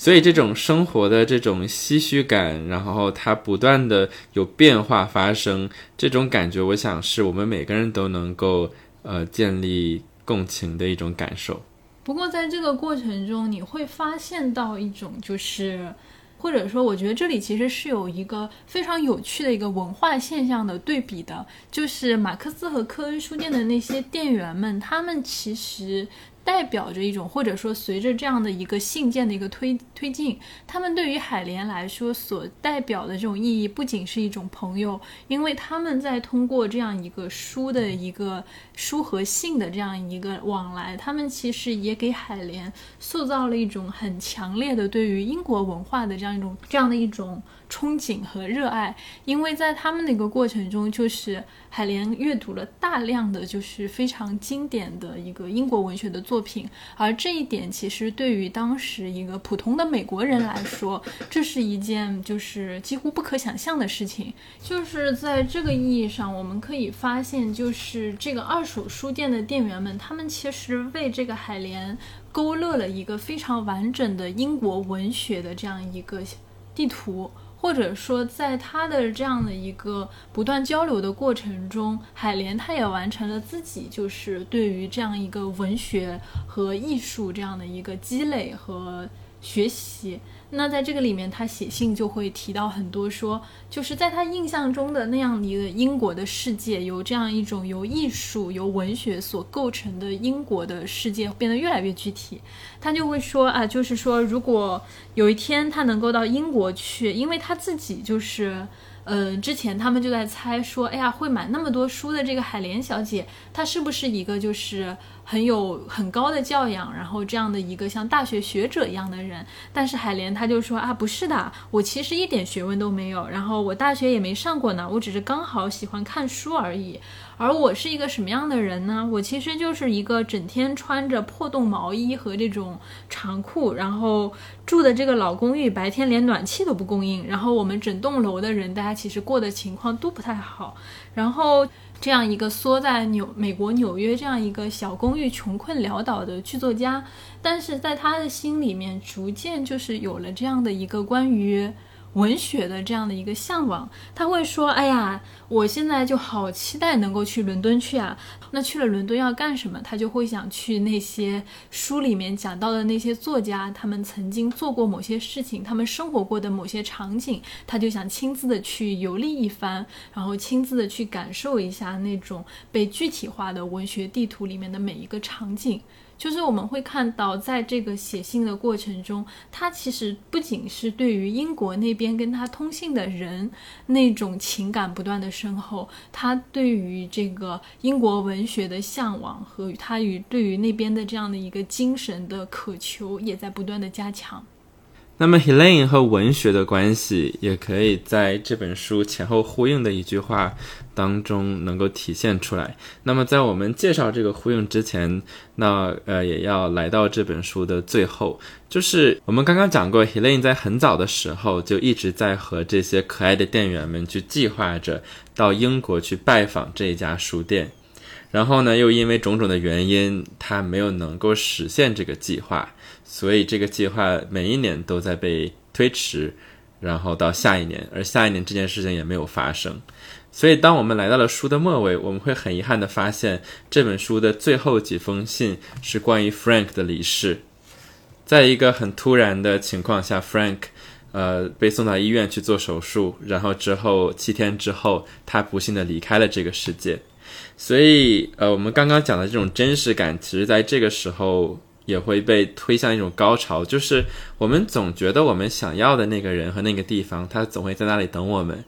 所以这种生活的这种唏嘘感，然后它不断的有变化发生，这种感觉，我想是我们每个人都能够呃建立共情的一种感受。不过在这个过程中，你会发现到一种就是，或者说，我觉得这里其实是有一个非常有趣的一个文化现象的对比的，就是马克思和科恩书店的那些店员们，他们其实。代表着一种，或者说随着这样的一个信件的一个推推进，他们对于海莲来说所代表的这种意义，不仅是一种朋友，因为他们在通过这样一个书的一个书和信的这样一个往来，他们其实也给海莲塑造了一种很强烈的对于英国文化的这样一种这样的一种。憧憬和热爱，因为在他们那个过程中，就是海莲阅读了大量的就是非常经典的一个英国文学的作品，而这一点其实对于当时一个普通的美国人来说，这是一件就是几乎不可想象的事情。就是在这个意义上，我们可以发现，就是这个二手书店的店员们，他们其实为这个海莲勾勒了一个非常完整的英国文学的这样一个地图。或者说，在他的这样的一个不断交流的过程中，海莲他也完成了自己就是对于这样一个文学和艺术这样的一个积累和学习。那在这个里面，他写信就会提到很多，说就是在他印象中的那样一个英国的世界，由这样一种由艺术、由文学所构成的英国的世界变得越来越具体。他就会说啊，就是说，如果有一天他能够到英国去，因为他自己就是。嗯，之前他们就在猜说，哎呀，会买那么多书的这个海莲小姐，她是不是一个就是很有很高的教养，然后这样的一个像大学学者一样的人？但是海莲她就说啊，不是的，我其实一点学问都没有，然后我大学也没上过呢，我只是刚好喜欢看书而已。而我是一个什么样的人呢？我其实就是一个整天穿着破洞毛衣和这种长裤，然后住的这个老公寓，白天连暖气都不供应。然后我们整栋楼的人，大家其实过的情况都不太好。然后这样一个缩在纽美国纽约这样一个小公寓，穷困潦倒的剧作家，但是在他的心里面，逐渐就是有了这样的一个关于。文学的这样的一个向往，他会说：“哎呀，我现在就好期待能够去伦敦去啊！那去了伦敦要干什么？他就会想去那些书里面讲到的那些作家，他们曾经做过某些事情，他们生活过的某些场景，他就想亲自的去游历一番，然后亲自的去感受一下那种被具体化的文学地图里面的每一个场景。”就是我们会看到，在这个写信的过程中，他其实不仅是对于英国那边跟他通信的人那种情感不断的深厚，他对于这个英国文学的向往和他与对于那边的这样的一个精神的渴求，也在不断的加强。那么，Helene 和文学的关系也可以在这本书前后呼应的一句话当中能够体现出来。那么，在我们介绍这个呼应之前，那呃，也要来到这本书的最后，就是我们刚刚讲过，Helene 在很早的时候就一直在和这些可爱的店员们去计划着到英国去拜访这一家书店，然后呢，又因为种种的原因，他没有能够实现这个计划。所以这个计划每一年都在被推迟，然后到下一年，而下一年这件事情也没有发生。所以当我们来到了书的末尾，我们会很遗憾的发现，这本书的最后几封信是关于 Frank 的离世。在一个很突然的情况下，Frank，呃，被送到医院去做手术，然后之后七天之后，他不幸的离开了这个世界。所以，呃，我们刚刚讲的这种真实感，其实在这个时候。也会被推向一种高潮，就是我们总觉得我们想要的那个人和那个地方，他总会在那里等我们，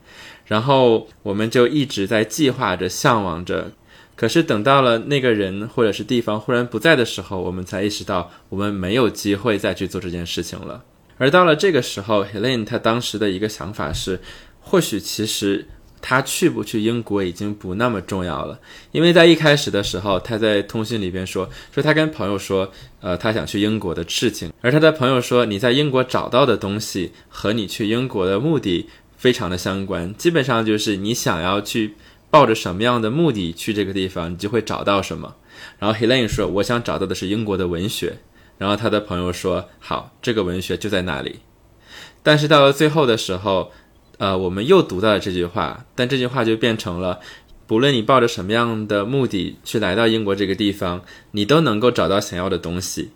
然后我们就一直在计划着、向往着。可是等到了那个人或者是地方忽然不在的时候，我们才意识到我们没有机会再去做这件事情了。而到了这个时候，Helene 他当时的一个想法是，或许其实。他去不去英国已经不那么重要了，因为在一开始的时候，他在通讯里边说说他跟朋友说，呃，他想去英国的事情，而他的朋友说，你在英国找到的东西和你去英国的目的非常的相关，基本上就是你想要去抱着什么样的目的去这个地方，你就会找到什么。然后 Helene 说，我想找到的是英国的文学，然后他的朋友说，好，这个文学就在那里。但是到了最后的时候。呃，我们又读到了这句话，但这句话就变成了，不论你抱着什么样的目的去来到英国这个地方，你都能够找到想要的东西。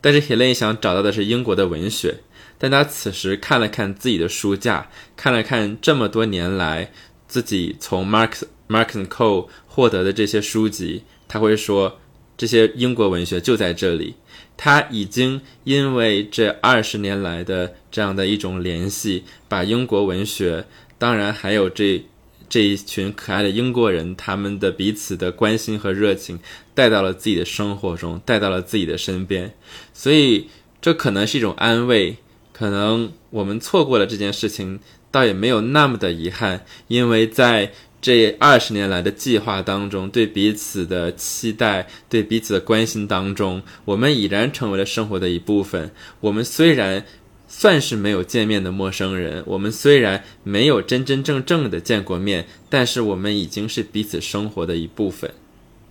但是 Helen 想找到的是英国的文学，但他此时看了看自己的书架，看了看这么多年来自己从 Mark Mark and Co 获得的这些书籍，他会说，这些英国文学就在这里，他已经因为这二十年来的这样的一种联系，把英国文学，当然还有这这一群可爱的英国人，他们的彼此的关心和热情，带到了自己的生活中，带到了自己的身边，所以这可能是一种安慰，可能我们错过了这件事情，倒也没有那么的遗憾，因为在。这二十年来的计划当中，对彼此的期待，对彼此的关心当中，我们已然成为了生活的一部分。我们虽然算是没有见面的陌生人，我们虽然没有真真正正的见过面，但是我们已经是彼此生活的一部分。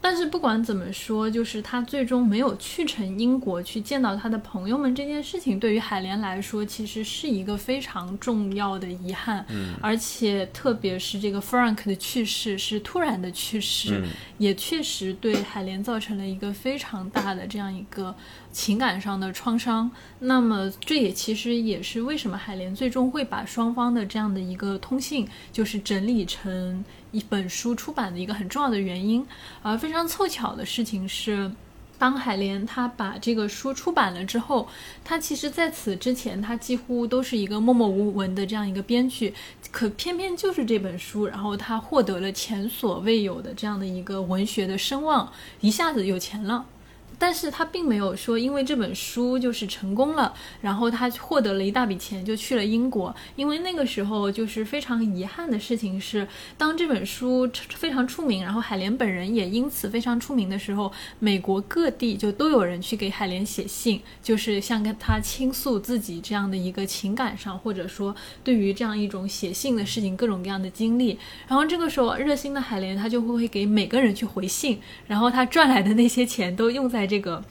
但是不管怎么说，就是他最终没有去成英国去见到他的朋友们这件事情，对于海莲来说，其实是一个非常重要的遗憾。嗯，而且特别是这个 Frank 的去世是突然的去世，也确实对海莲造成了一个非常大的这样一个情感上的创伤。那么这也其实也是为什么海莲最终会把双方的这样的一个通信，就是整理成。一本书出版的一个很重要的原因，而非常凑巧的事情是，当海莲他把这个书出版了之后，他其实在此之前他几乎都是一个默默无闻的这样一个编剧，可偏偏就是这本书，然后他获得了前所未有的这样的一个文学的声望，一下子有钱了。但是他并没有说，因为这本书就是成功了，然后他获得了一大笔钱就去了英国。因为那个时候就是非常遗憾的事情是，当这本书非常出名，然后海莲本人也因此非常出名的时候，美国各地就都有人去给海莲写信，就是像跟他倾诉自己这样的一个情感上，或者说对于这样一种写信的事情各种各样的经历。然后这个时候热心的海莲他就会给每个人去回信，然后他赚来的那些钱都用在。这个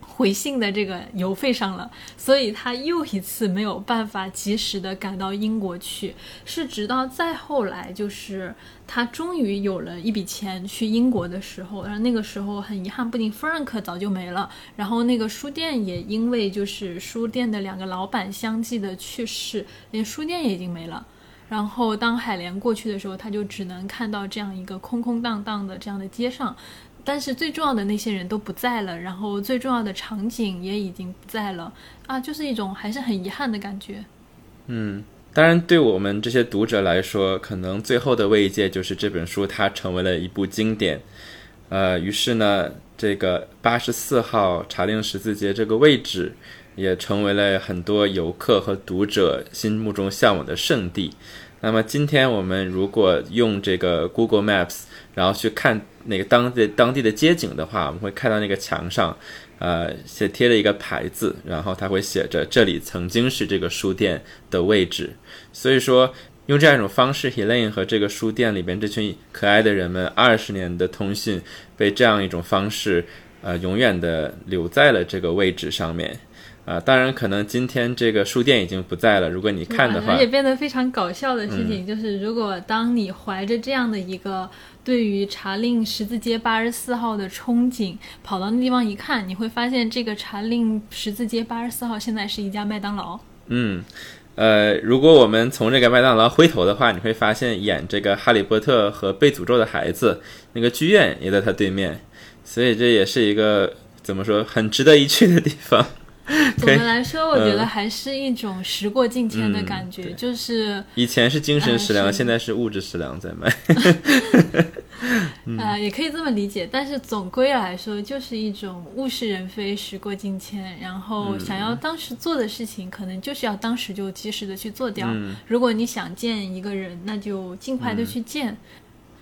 回信的这个邮费上了，所以他又一次没有办法及时的赶到英国去。是直到再后来，就是他终于有了一笔钱去英国的时候，然后那个时候很遗憾，不仅 Frank 早就没了，然后那个书店也因为就是书店的两个老板相继的去世，连书店也已经没了。然后当海莲过去的时候，他就只能看到这样一个空空荡荡的这样的街上。但是最重要的那些人都不在了，然后最重要的场景也已经不在了啊，就是一种还是很遗憾的感觉。嗯，当然，对我们这些读者来说，可能最后的慰藉就是这本书它成为了一部经典。呃，于是呢，这个八十四号查令十字街这个位置也成为了很多游客和读者心目中向往的圣地。那么今天我们如果用这个 Google Maps，然后去看那个当地当地的街景的话，我们会看到那个墙上，呃，写贴了一个牌子，然后它会写着这里曾经是这个书店的位置。所以说，用这样一种方式，Helene 和这个书店里边这群可爱的人们二十年的通讯，被这样一种方式，呃，永远的留在了这个位置上面。啊，当然，可能今天这个书店已经不在了。如果你看的话，而且变得非常搞笑的事情就是，如果当你怀着这样的一个对于查令十字街八十四号的憧憬，跑到那地方一看，你会发现这个查令十字街八十四号现在是一家麦当劳。嗯，呃，如果我们从这个麦当劳回头的话，你会发现演这个《哈利波特》和被诅咒的孩子那个剧院也在他对面，所以这也是一个怎么说很值得一去的地方。总的来说，我觉得还是一种时过境迁的感觉，就是以前是精神食粮，现在是物质食粮在卖。呃，也可以这么理解，但是总归来说，就是一种物是人非，时过境迁。然后想要当时做的事情，可能就是要当时就及时的去做掉。如果你想见一个人，那就尽快的去见。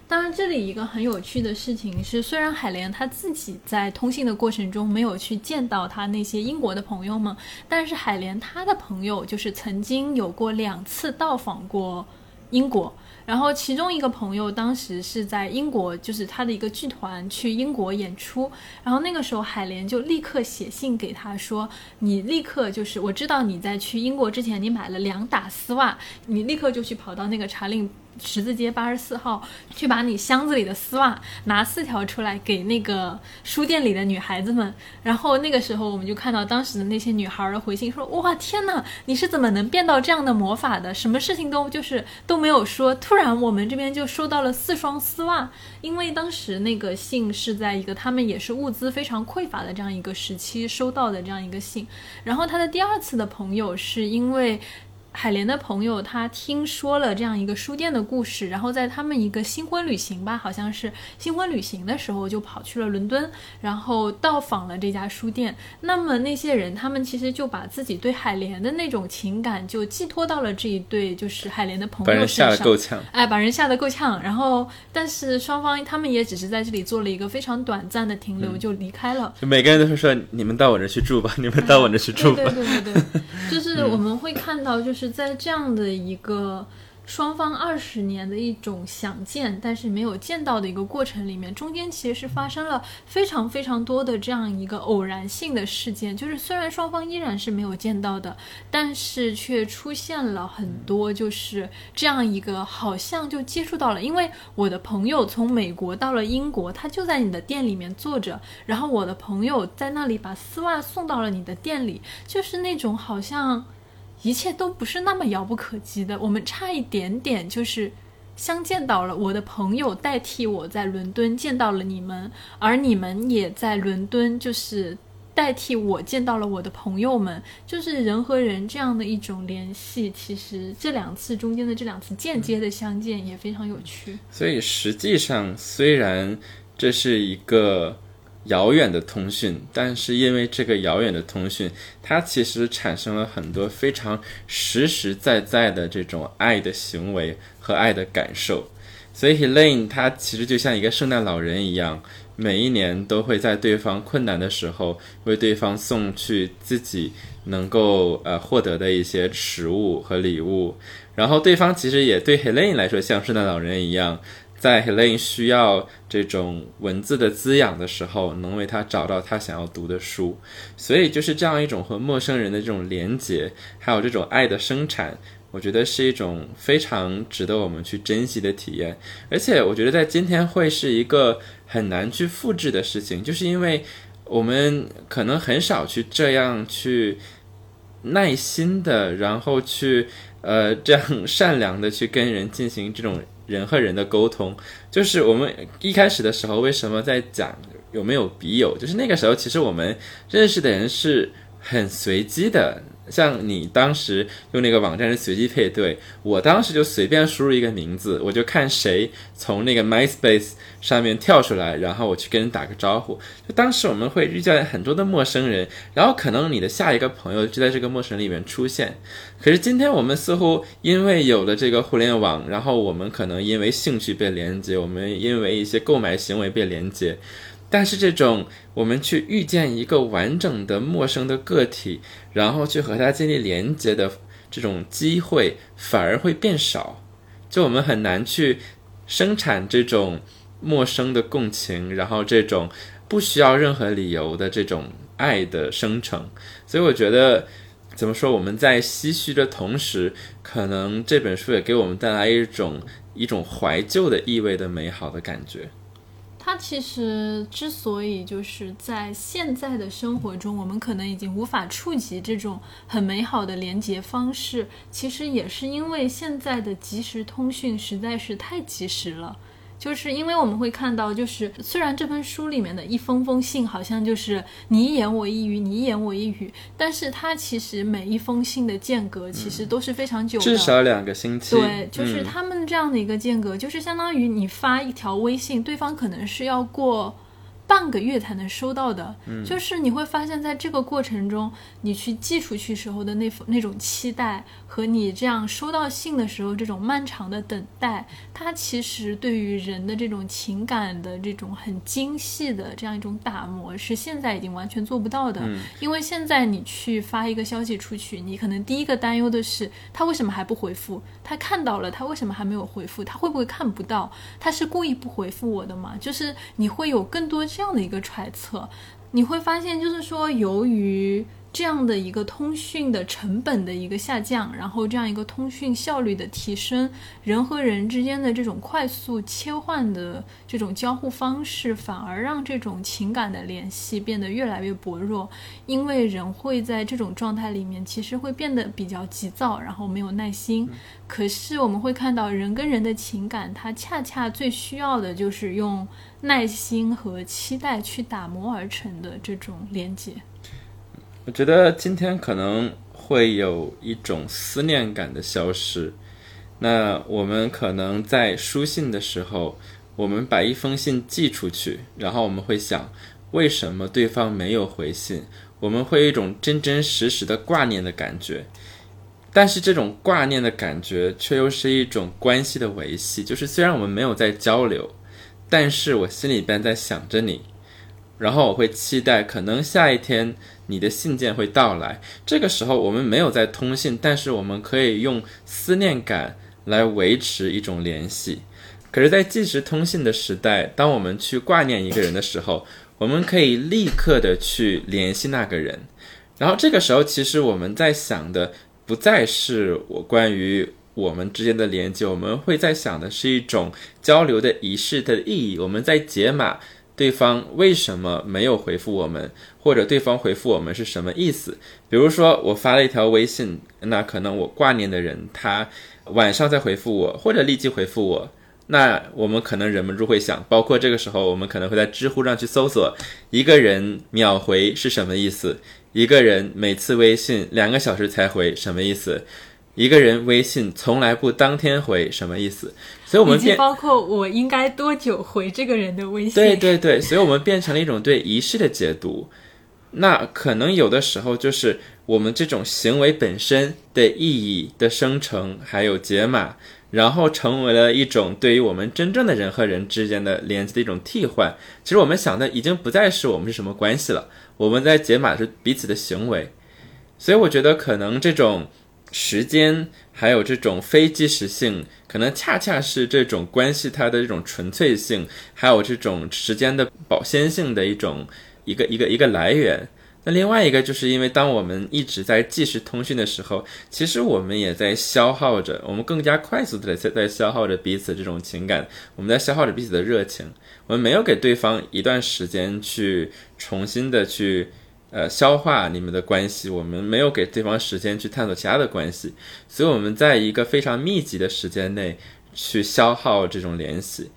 当然，这里一个很有趣的事情是，虽然海莲他自己在通信的过程中没有去见到他那些英国的朋友们，但是海莲他的朋友就是曾经有过两次到访过英国。然后其中一个朋友当时是在英国，就是他的一个剧团去英国演出。然后那个时候海莲就立刻写信给他说：“你立刻就是，我知道你在去英国之前你买了两打丝袜，你立刻就去跑到那个查令。”十字街八十四号去把你箱子里的丝袜拿四条出来给那个书店里的女孩子们。然后那个时候我们就看到当时的那些女孩的回信，说：“哇，天哪，你是怎么能变到这样的魔法的？什么事情都就是都没有说，突然我们这边就收到了四双丝袜。因为当时那个信是在一个他们也是物资非常匮乏的这样一个时期收到的这样一个信。然后他的第二次的朋友是因为。”海莲的朋友他听说了这样一个书店的故事，然后在他们一个新婚旅行吧，好像是新婚旅行的时候，就跑去了伦敦，然后到访了这家书店。那么那些人，他们其实就把自己对海莲的那种情感就寄托到了这一对就是海莲的朋友身上，哎，把人吓得够呛。然后，但是双方他们也只是在这里做了一个非常短暂的停留，就离开了。就每个人都是说：“你们到我这去住吧，你们到我这去住吧。”对对对对，就是我们会看到就是。是在这样的一个双方二十年的一种想见，但是没有见到的一个过程里面，中间其实是发生了非常非常多的这样一个偶然性的事件。就是虽然双方依然是没有见到的，但是却出现了很多，就是这样一个好像就接触到了。因为我的朋友从美国到了英国，他就在你的店里面坐着，然后我的朋友在那里把丝袜送到了你的店里，就是那种好像。一切都不是那么遥不可及的，我们差一点点就是相见到了。我的朋友代替我在伦敦见到了你们，而你们也在伦敦，就是代替我见到了我的朋友们。就是人和人这样的一种联系，其实这两次中间的这两次间接的相见也非常有趣。所以实际上，虽然这是一个。遥远的通讯，但是因为这个遥远的通讯，它其实产生了很多非常实实在在的这种爱的行为和爱的感受。所以 Helene 她其实就像一个圣诞老人一样，每一年都会在对方困难的时候为对方送去自己能够呃获得的一些食物和礼物。然后对方其实也对 Helene 来说像圣诞老人一样。在 Helene 需要这种文字的滋养的时候，能为他找到他想要读的书，所以就是这样一种和陌生人的这种连接，还有这种爱的生产，我觉得是一种非常值得我们去珍惜的体验。而且我觉得在今天会是一个很难去复制的事情，就是因为我们可能很少去这样去耐心的，然后去呃这样善良的去跟人进行这种。人和人的沟通，就是我们一开始的时候为什么在讲有没有笔友，就是那个时候其实我们认识的人是很随机的。像你当时用那个网站是随机配对，我当时就随便输入一个名字，我就看谁从那个 MySpace 上面跳出来，然后我去跟人打个招呼。就当时我们会遇见很多的陌生人，然后可能你的下一个朋友就在这个陌生人里面出现。可是今天我们似乎因为有了这个互联网，然后我们可能因为兴趣被连接，我们因为一些购买行为被连接。但是这种我们去遇见一个完整的陌生的个体，然后去和他建立连接的这种机会，反而会变少。就我们很难去生产这种陌生的共情，然后这种不需要任何理由的这种爱的生成。所以我觉得，怎么说？我们在唏嘘的同时，可能这本书也给我们带来一种一种怀旧的意味的美好的感觉。它其实之所以就是在现在的生活中，我们可能已经无法触及这种很美好的连接方式，其实也是因为现在的即时通讯实在是太及时了。就是因为我们会看到，就是虽然这本书里面的一封封信好像就是你一言我一语，你一言我一语，但是它其实每一封信的间隔其实都是非常久的，至少两个星期。对，就是他们这样的一个间隔，就是相当于你发一条微信，对方可能是要过。半个月才能收到的，就是你会发现在这个过程中，你去寄出去时候的那那种期待，和你这样收到信的时候这种漫长的等待，它其实对于人的这种情感的这种很精细的这样一种打磨，是现在已经完全做不到的。因为现在你去发一个消息出去，你可能第一个担忧的是他为什么还不回复？他看到了，他为什么还没有回复？他会不会看不到？他是故意不回复我的吗？就是你会有更多。这样的一个揣测，你会发现，就是说，由于这样的一个通讯的成本的一个下降，然后这样一个通讯效率的提升，人和人之间的这种快速切换的这种交互方式，反而让这种情感的联系变得越来越薄弱。因为人会在这种状态里面，其实会变得比较急躁，然后没有耐心。可是我们会看到，人跟人的情感，它恰恰最需要的就是用耐心和期待去打磨而成的这种连接。我觉得今天可能会有一种思念感的消失。那我们可能在书信的时候，我们把一封信寄出去，然后我们会想，为什么对方没有回信？我们会有一种真真实实的挂念的感觉。但是这种挂念的感觉，却又是一种关系的维系。就是虽然我们没有在交流，但是我心里边在想着你。然后我会期待，可能下一天你的信件会到来。这个时候我们没有在通信，但是我们可以用思念感来维持一种联系。可是，在即时通信的时代，当我们去挂念一个人的时候，我们可以立刻的去联系那个人。然后这个时候，其实我们在想的不再是我关于我们之间的连接，我们会在想的是一种交流的仪式的意义。我们在解码。对方为什么没有回复我们，或者对方回复我们是什么意思？比如说我发了一条微信，那可能我挂念的人他晚上再回复我，或者立即回复我，那我们可能忍不住会想，包括这个时候我们可能会在知乎上去搜索一个人秒回是什么意思，一个人每次微信两个小时才回什么意思？一个人微信从来不当天回什么意思？所以我们变包括我应该多久回这个人的微信？对对对，所以我们变成了一种对仪式的解读。那可能有的时候就是我们这种行为本身的意义的生成，还有解码，然后成为了一种对于我们真正的人和人之间的连接的一种替换。其实我们想的已经不再是我们是什么关系了，我们在解码是彼此的行为。所以我觉得可能这种。时间还有这种非即时性，可能恰恰是这种关系它的这种纯粹性，还有这种时间的保鲜性的一种一个一个一个来源。那另外一个就是因为当我们一直在即时通讯的时候，其实我们也在消耗着，我们更加快速的在在消耗着彼此这种情感，我们在消耗着彼此的热情，我们没有给对方一段时间去重新的去。呃，消化你们的关系，我们没有给对方时间去探索其他的关系，所以我们在一个非常密集的时间内去消耗这种联系。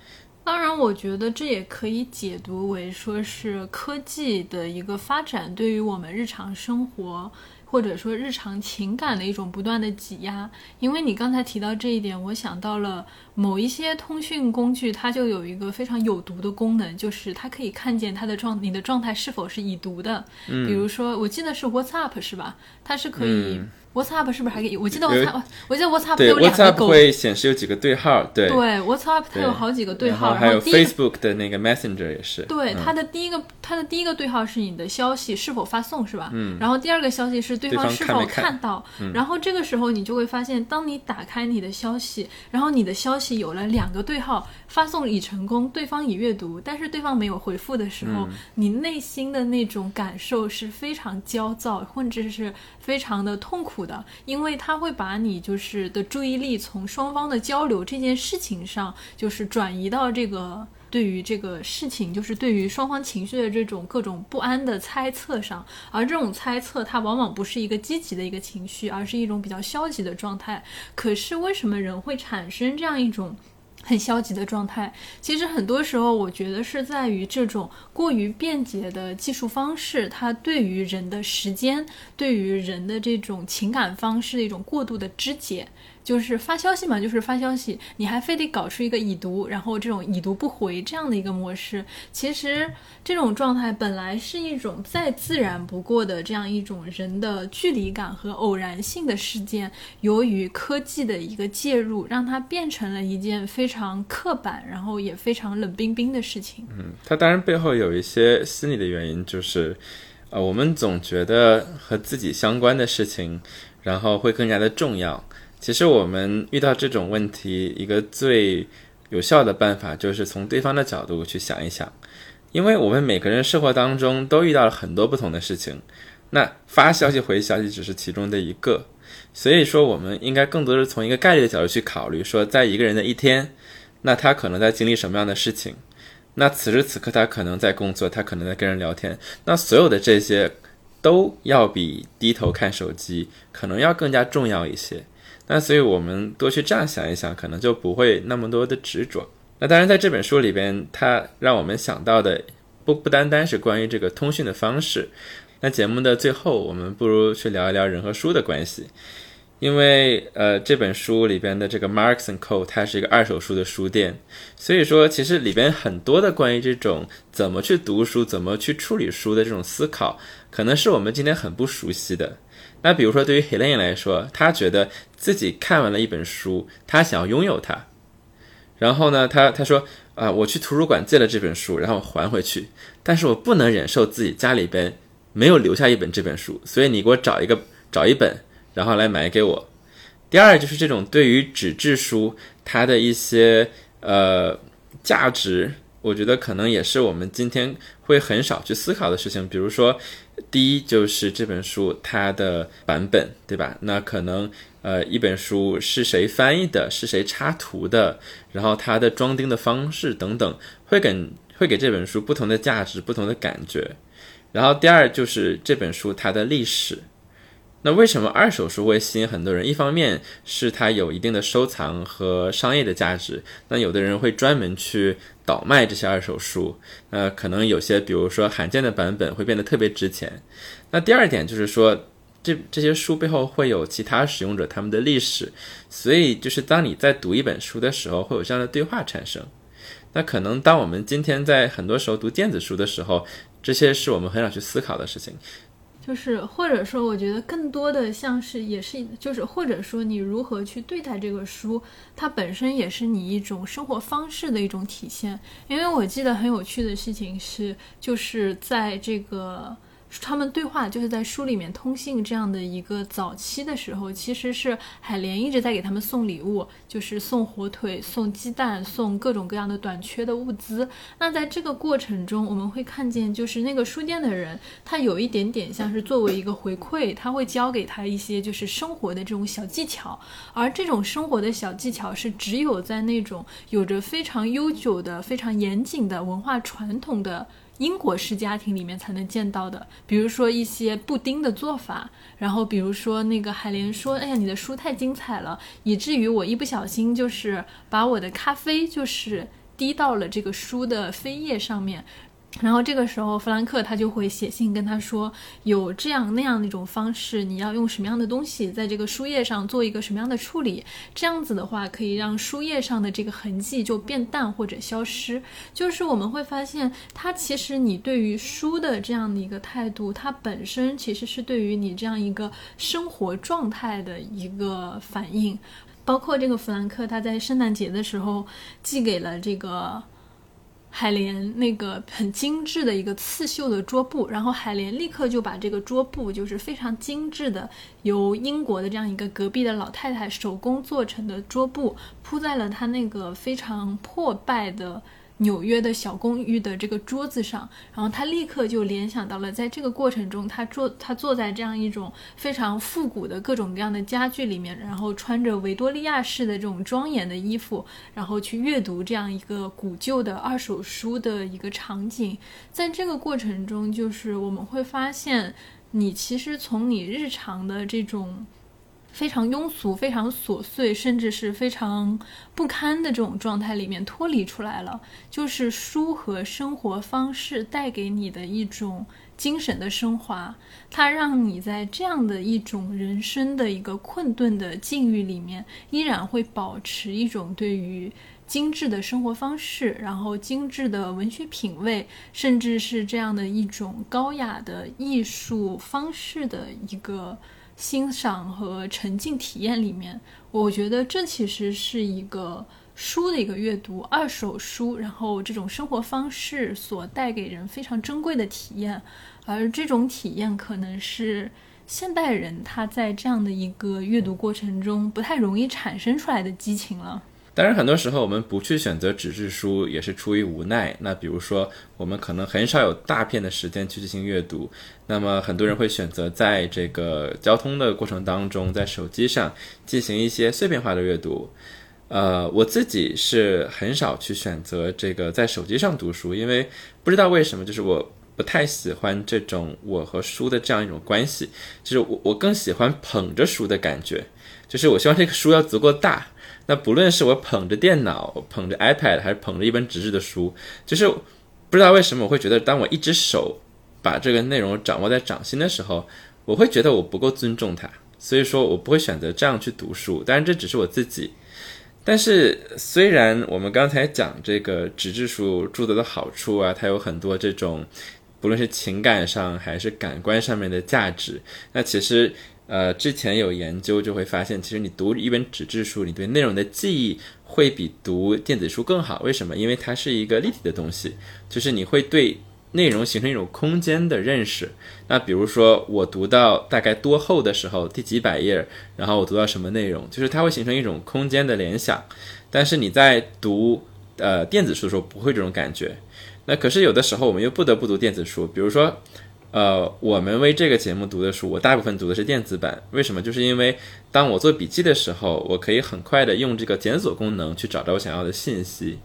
当然，我觉得这也可以解读为说是科技的一个发展对于我们日常生活。或者说日常情感的一种不断的挤压，因为你刚才提到这一点，我想到了某一些通讯工具，它就有一个非常有毒的功能，就是它可以看见它的状你的状态是否是已读的。嗯，比如说我记得是 WhatsApp 是吧？它是可以。WhatsApp 是不是还可以？我记得 WhatsApp，我记得 WhatsApp 有两个勾。会显示有几个对号，对。对，WhatsApp 它有好几个对号，然后还有 Facebook 的那个 Messenger 也是。对，它的第一个，它的第一个对号是你的消息是否发送，是吧？嗯。然后第二个消息是对方是否看到。然后这个时候你就会发现，当你打开你的消息，然后你的消息有了两个对号，发送已成功，对方已阅读，但是对方没有回复的时候，你内心的那种感受是非常焦躁，或者是非常的痛苦。的，因为他会把你就是的注意力从双方的交流这件事情上，就是转移到这个对于这个事情，就是对于双方情绪的这种各种不安的猜测上，而这种猜测它往往不是一个积极的一个情绪，而是一种比较消极的状态。可是为什么人会产生这样一种？很消极的状态，其实很多时候我觉得是在于这种过于便捷的技术方式，它对于人的时间，对于人的这种情感方式的一种过度的肢解。就是发消息嘛，就是发消息，你还非得搞出一个已读，然后这种已读不回这样的一个模式。其实这种状态本来是一种再自然不过的这样一种人的距离感和偶然性的事件，由于科技的一个介入，让它变成了一件非常刻板，然后也非常冷冰冰的事情。嗯，它当然背后有一些心理的原因，就是，呃，我们总觉得和自己相关的事情，然后会更加的重要。其实我们遇到这种问题，一个最有效的办法就是从对方的角度去想一想，因为我们每个人生活当中都遇到了很多不同的事情，那发消息回消息只是其中的一个。所以说，我们应该更多是从一个概率的角度去考虑，说在一个人的一天，那他可能在经历什么样的事情？那此时此刻他可能在工作，他可能在跟人聊天。那所有的这些都要比低头看手机可能要更加重要一些。那所以我们多去这样想一想，可能就不会那么多的执着。那当然，在这本书里边，它让我们想到的不不单单是关于这个通讯的方式。那节目的最后，我们不如去聊一聊人和书的关系，因为呃，这本书里边的这个 Marks and Co，它是一个二手书的书店，所以说其实里边很多的关于这种怎么去读书、怎么去处理书的这种思考，可能是我们今天很不熟悉的。那比如说对于 Helen 来说，他觉得自己看完了一本书，他想要拥有它，然后呢，他他说啊，我去图书馆借了这本书，然后还回去，但是我不能忍受自己家里边。没有留下一本这本书，所以你给我找一个找一本，然后来买给我。第二就是这种对于纸质书它的一些呃价值，我觉得可能也是我们今天会很少去思考的事情。比如说，第一就是这本书它的版本，对吧？那可能呃一本书是谁翻译的，是谁插图的，然后它的装订的方式等等，会给会给这本书不同的价值，不同的感觉。然后第二就是这本书它的历史，那为什么二手书会吸引很多人？一方面是它有一定的收藏和商业的价值，那有的人会专门去倒卖这些二手书，呃，可能有些比如说罕见的版本会变得特别值钱。那第二点就是说，这这些书背后会有其他使用者他们的历史，所以就是当你在读一本书的时候，会有这样的对话产生。那可能当我们今天在很多时候读电子书的时候，这些是我们很少去思考的事情，就是或者说，我觉得更多的像是也是就是或者说你如何去对待这个书，它本身也是你一种生活方式的一种体现。因为我记得很有趣的事情是，就是在这个。他们对话就是在书里面通信这样的一个早期的时候，其实是海莲一直在给他们送礼物，就是送火腿、送鸡蛋、送各种各样的短缺的物资。那在这个过程中，我们会看见，就是那个书店的人，他有一点点像是作为一个回馈，他会教给他一些就是生活的这种小技巧，而这种生活的小技巧是只有在那种有着非常悠久的、非常严谨的文化传统的。英国式家庭里面才能见到的，比如说一些布丁的做法，然后比如说那个海莲说：“哎呀，你的书太精彩了，以至于我一不小心就是把我的咖啡就是滴到了这个书的扉页上面。”然后这个时候，弗兰克他就会写信跟他说，有这样那样的一种方式，你要用什么样的东西在这个书页上做一个什么样的处理，这样子的话可以让书页上的这个痕迹就变淡或者消失。就是我们会发现，它其实你对于书的这样的一个态度，它本身其实是对于你这样一个生活状态的一个反应。包括这个弗兰克他在圣诞节的时候寄给了这个。海莲那个很精致的一个刺绣的桌布，然后海莲立刻就把这个桌布，就是非常精致的，由英国的这样一个隔壁的老太太手工做成的桌布，铺在了她那个非常破败的。纽约的小公寓的这个桌子上，然后他立刻就联想到了，在这个过程中，他坐他坐在这样一种非常复古的各种各样的家具里面，然后穿着维多利亚式的这种庄严的衣服，然后去阅读这样一个古旧的二手书的一个场景。在这个过程中，就是我们会发现，你其实从你日常的这种。非常庸俗、非常琐碎，甚至是非常不堪的这种状态里面脱离出来了，就是书和生活方式带给你的一种精神的升华，它让你在这样的一种人生的一个困顿的境遇里面，依然会保持一种对于精致的生活方式，然后精致的文学品味，甚至是这样的一种高雅的艺术方式的一个。欣赏和沉浸体验里面，我觉得这其实是一个书的一个阅读，二手书，然后这种生活方式所带给人非常珍贵的体验，而这种体验可能是现代人他在这样的一个阅读过程中不太容易产生出来的激情了。当然，很多时候我们不去选择纸质书，也是出于无奈。那比如说，我们可能很少有大片的时间去进行阅读，那么很多人会选择在这个交通的过程当中，在手机上进行一些碎片化的阅读。呃，我自己是很少去选择这个在手机上读书，因为不知道为什么，就是我不太喜欢这种我和书的这样一种关系，就是我我更喜欢捧着书的感觉，就是我希望这个书要足够大。那不论是我捧着电脑、捧着 iPad，还是捧着一本纸质的书，就是不知道为什么我会觉得，当我一只手把这个内容掌握在掌心的时候，我会觉得我不够尊重它，所以说我不会选择这样去读书。当然，这只是我自己。但是，虽然我们刚才讲这个纸质书著作的好处啊，它有很多这种，不论是情感上还是感官上面的价值，那其实。呃，之前有研究就会发现，其实你读一本纸质书，你对内容的记忆会比读电子书更好。为什么？因为它是一个立体的东西，就是你会对内容形成一种空间的认识。那比如说，我读到大概多厚的时候，第几百页，然后我读到什么内容，就是它会形成一种空间的联想。但是你在读呃电子书的时候，不会这种感觉。那可是有的时候，我们又不得不读电子书，比如说。呃，我们为这个节目读的书，我大部分读的是电子版。为什么？就是因为当我做笔记的时候，我可以很快的用这个检索功能去找到我想要的信息。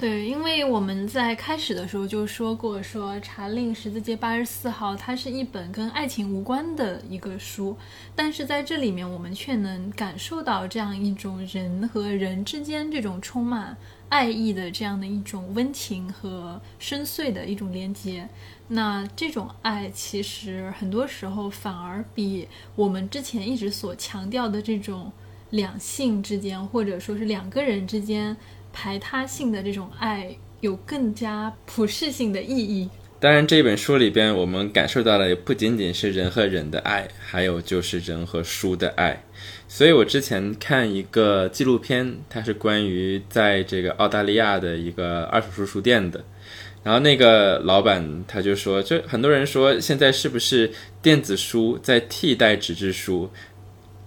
对，因为我们在开始的时候就说过，说《查令十字街八十四号》它是一本跟爱情无关的一个书，但是在这里面我们却能感受到这样一种人和人之间这种充满爱意的这样的一种温情和深邃的一种连接。那这种爱其实很多时候反而比我们之前一直所强调的这种两性之间，或者说是两个人之间排他性的这种爱，有更加普世性的意义。当然，这本书里边我们感受到的也不仅仅是人和人的爱，还有就是人和书的爱。所以我之前看一个纪录片，它是关于在这个澳大利亚的一个二手书书店的。然后那个老板他就说，就很多人说现在是不是电子书在替代纸质书？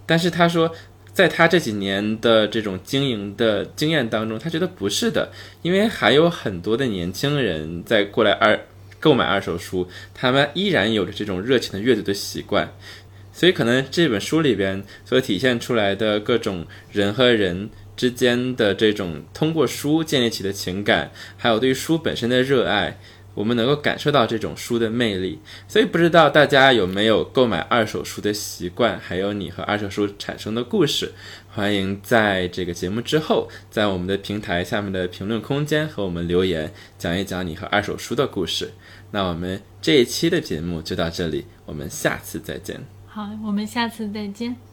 但是他说，在他这几年的这种经营的经验当中，他觉得不是的，因为还有很多的年轻人在过来二购买二手书，他们依然有着这种热情的阅读的习惯，所以可能这本书里边所体现出来的各种人和人。之间的这种通过书建立起的情感，还有对书本身的热爱，我们能够感受到这种书的魅力。所以不知道大家有没有购买二手书的习惯，还有你和二手书产生的故事，欢迎在这个节目之后，在我们的平台下面的评论空间和我们留言，讲一讲你和二手书的故事。那我们这一期的节目就到这里，我们下次再见。好，我们下次再见。